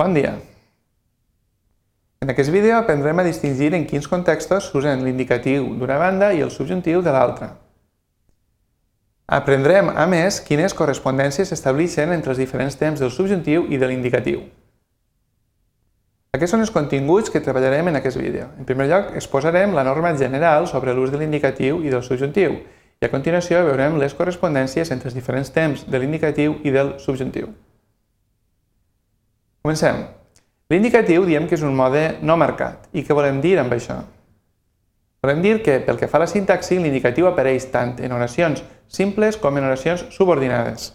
Bon dia! En aquest vídeo aprendrem a distingir en quins contextos s'usen l'indicatiu d'una banda i el subjuntiu de l'altra. Aprendrem, a més, quines correspondències s'estableixen entre els diferents temps del subjuntiu i de l'indicatiu. Aquests són els continguts que treballarem en aquest vídeo. En primer lloc, exposarem la norma general sobre l'ús de l'indicatiu i del subjuntiu i a continuació veurem les correspondències entre els diferents temps de l'indicatiu i del subjuntiu. Comencem. L'indicatiu diem que és un mode no marcat. I què volem dir amb això? Volem dir que, pel que fa a la sintaxi, l'indicatiu apareix tant en oracions simples com en oracions subordinades.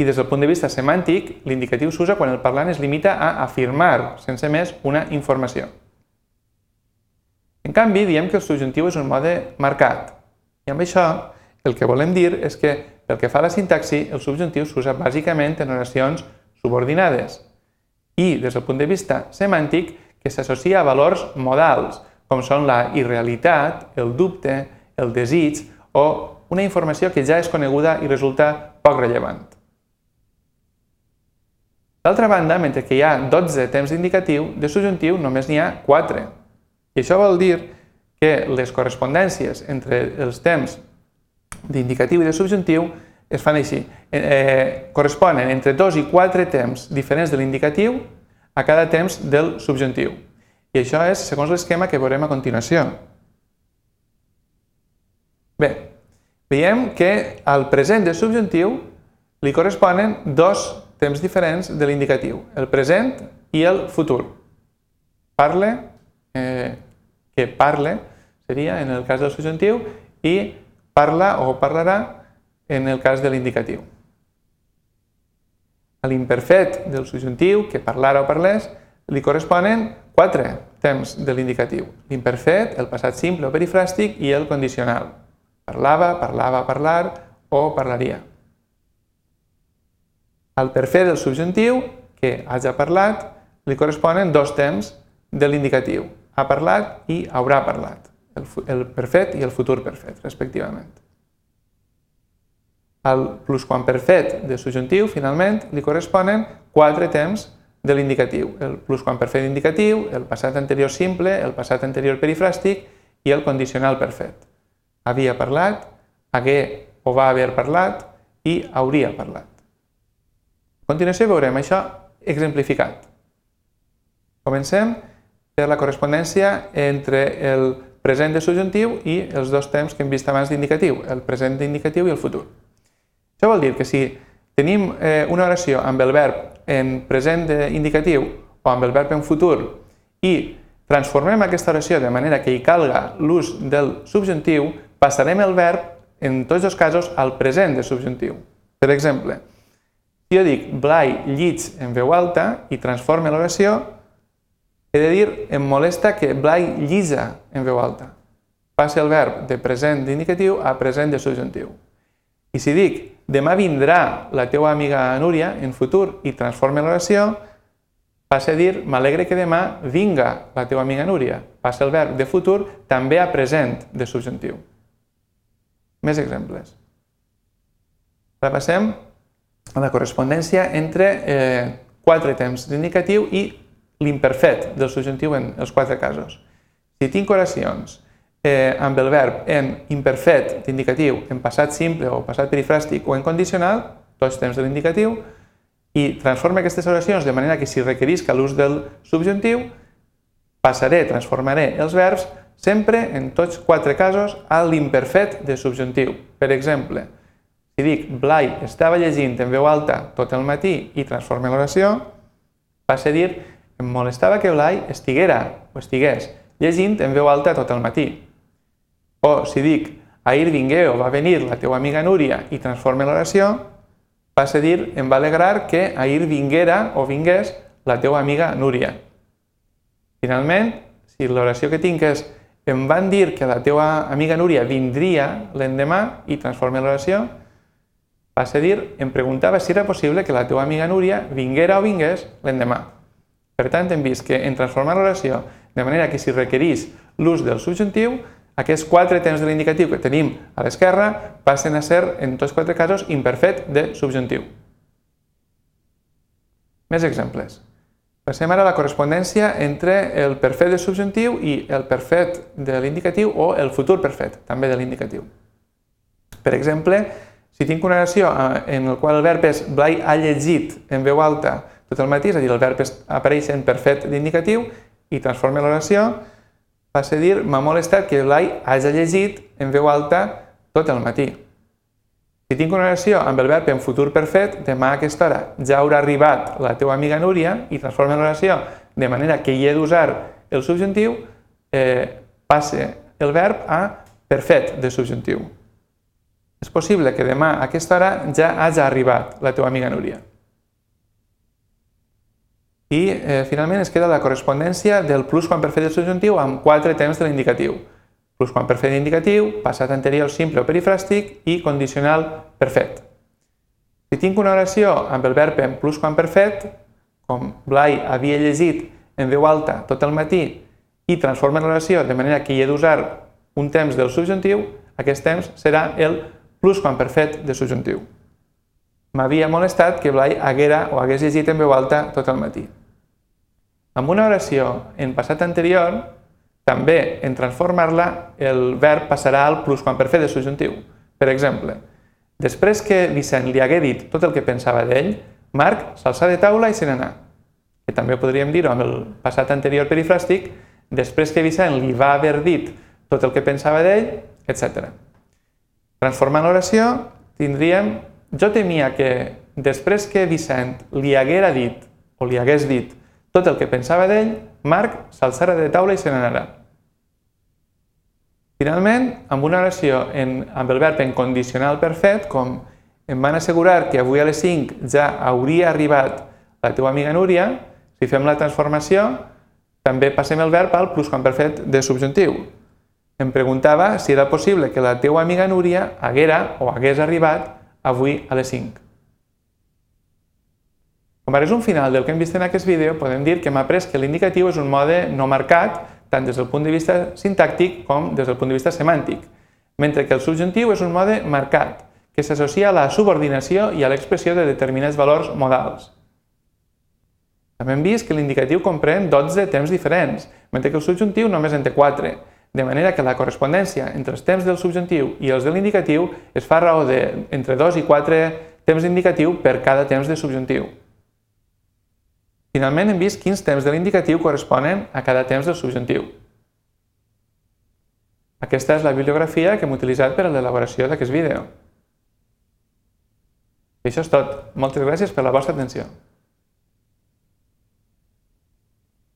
I des del punt de vista semàntic, l'indicatiu s'usa quan el parlant es limita a afirmar, sense més, una informació. En canvi, diem que el subjuntiu és un mode marcat. I amb això, el que volem dir és que, pel que fa a la sintaxi, el subjuntiu s'usa bàsicament en oracions subordinades i, des del punt de vista semàntic, que s'associa a valors modals, com són la irrealitat, el dubte, el desig o una informació que ja és coneguda i resulta poc rellevant. D'altra banda, mentre que hi ha 12 temps d'indicatiu, de subjuntiu només n'hi ha 4. I això vol dir que les correspondències entre els temps d'indicatiu i de subjuntiu es fan així. Eh, eh, corresponen entre dos i quatre temps diferents de l'indicatiu a cada temps del subjuntiu. I això és segons l'esquema que veurem a continuació. Bé, veiem que al present del subjuntiu li corresponen dos temps diferents de l'indicatiu, el present i el futur. Parle, eh, que parle, seria en el cas del subjuntiu, i parla o parlarà en el cas de l'indicatiu. A l'imperfet del subjuntiu, que parlara o parlés, li corresponen quatre temps de l'indicatiu. L'imperfet, el passat simple o perifràstic i el condicional. Parlava, parlava, parlar o parlaria. Al perfet del subjuntiu, que haja parlat, li corresponen dos temps de l'indicatiu. Ha parlat i haurà parlat. El, el perfet i el futur perfet, respectivament. Al plusquamperfet de subjuntiu, finalment, li corresponen quatre temps de l'indicatiu. El plusquamperfet indicatiu, el passat anterior simple, el passat anterior perifràstic i el condicional perfet. Havia parlat, hagué o va haver parlat i hauria parlat. A continuació veurem això exemplificat. Comencem per la correspondència entre el present de subjuntiu i els dos temps que hem vist abans d'indicatiu, el present d'indicatiu i el futur. Això vol dir que si tenim eh, una oració amb el verb en present indicatiu o amb el verb en futur i transformem aquesta oració de manera que hi calga l'ús del subjuntiu, passarem el verb, en tots els casos, al present de subjuntiu. Per exemple, si jo dic Blai llits en veu alta i transforme l'oració, he de dir em molesta que Blai llisa en veu alta. Passa el verb de present d'indicatiu a present de subjuntiu. I si dic, demà vindrà la teua amiga Núria en futur i transforma l'oració, passa a dir, m'alegre que demà vinga la teua amiga Núria. Passa el verb de futur també a present de subjuntiu. Més exemples. Ara passem a la correspondència entre eh, quatre temps d'indicatiu i l'imperfet del subjuntiu en els quatre casos. Si tinc oracions eh, amb el verb en imperfet d'indicatiu, en passat simple o passat perifràstic o en condicional, tots temps de l'indicatiu, i transforma aquestes oracions de manera que si requerisca l'ús del subjuntiu, passaré, transformaré els verbs sempre, en tots quatre casos, a l'imperfet de subjuntiu. Per exemple, si dic Blai estava llegint en veu alta tot el matí i transforma l'oració, passe a dir em molestava que Blai estiguera o estigués llegint en veu alta tot el matí. O si dic, ahir vingué o va venir la teua amiga Núria i transforma l'oració, passa a dir, em va alegrar que ahir vinguera o vingués la teua amiga Núria. Finalment, si l'oració que tinc és em van dir que la teua amiga Núria vindria l'endemà i transforma l'oració, passa a dir, em preguntava si era possible que la teua amiga Núria vinguera o vingués l'endemà. Per tant, hem vist que en transformar l'oració de manera que si requerís l'ús del subjuntiu, aquests quatre temps de l'indicatiu que tenim a l'esquerra passen a ser, en tots quatre casos, imperfet de subjuntiu. Més exemples. Passem ara a la correspondència entre el perfet de subjuntiu i el perfet de l'indicatiu o el futur perfet, també de l'indicatiu. Per exemple, si tinc una oració eh, en la qual el verb és Blai ha llegit en veu alta tot el matí, és a dir, el verb apareix en perfet d'indicatiu i transforma l'oració, passa a dir m'ha molestat que Blai hagi llegit en veu alta tot el matí. Si tinc una oració amb el verb en futur perfet, demà a aquesta hora ja haurà arribat la teva amiga Núria i transforma l'oració de manera que hi he d'usar el subjuntiu, eh, passe el verb a perfet de subjuntiu. És possible que demà a aquesta hora ja hagi arribat la teva amiga Núria. I eh, finalment es queda la correspondència del plus quan perfet del subjuntiu amb quatre temps de l'indicatiu quan perfet indicatiu, passat anterior simple o perifràstic i condicional perfet. Si tinc una oració amb el verb en plusquamperfet, com Blai havia llegit en veu alta tot el matí i transforma l'oració de manera que hi he d'usar un temps del subjuntiu, aquest temps serà el plusquamperfet de subjuntiu. M'havia molestat que Blai haguera o hagués llegit en veu alta tot el matí. Amb una oració en passat anterior, també, en transformar-la, el verb passarà al plusquamperfet de subjuntiu. Per exemple, després que Vicent li hagué dit tot el que pensava d'ell, Marc s'alçà de taula i se n'anà. Que també podríem dir-ho amb el passat anterior perifràstic, després que Vicent li va haver dit tot el que pensava d'ell, etc. Transformant l'oració, tindríem jo temia que després que Vicent li haguera dit o li hagués dit tot el que pensava d'ell, Marc s'alçara de taula i se n'anarà. Finalment, amb una oració en, amb el verb en condicional perfet, com em van assegurar que avui a les 5 ja hauria arribat la teva amiga Núria, si fem la transformació, també passem el verb al plusquamperfet de subjuntiu. Em preguntava si era possible que la teva amiga Núria haguera o hagués arribat avui a les 5. Com a resum final del que hem vist en aquest vídeo, podem dir que hem après que l'indicatiu és un mode no marcat, tant des del punt de vista sintàctic com des del punt de vista semàntic, mentre que el subjuntiu és un mode marcat, que s'associa a la subordinació i a l'expressió de determinats valors modals. També hem vist que l'indicatiu comprèn 12 temps diferents, mentre que el subjuntiu només en té 4, de manera que la correspondència entre els temps del subjuntiu i els de l'indicatiu es fa raó de entre 2 i 4 temps d'indicatiu per cada temps de subjuntiu. Finalment hem vist quins temps de l'indicatiu corresponen a cada temps del subjuntiu. Aquesta és la bibliografia que hem utilitzat per a l'elaboració d'aquest vídeo. I això és tot. Moltes gràcies per la vostra atenció.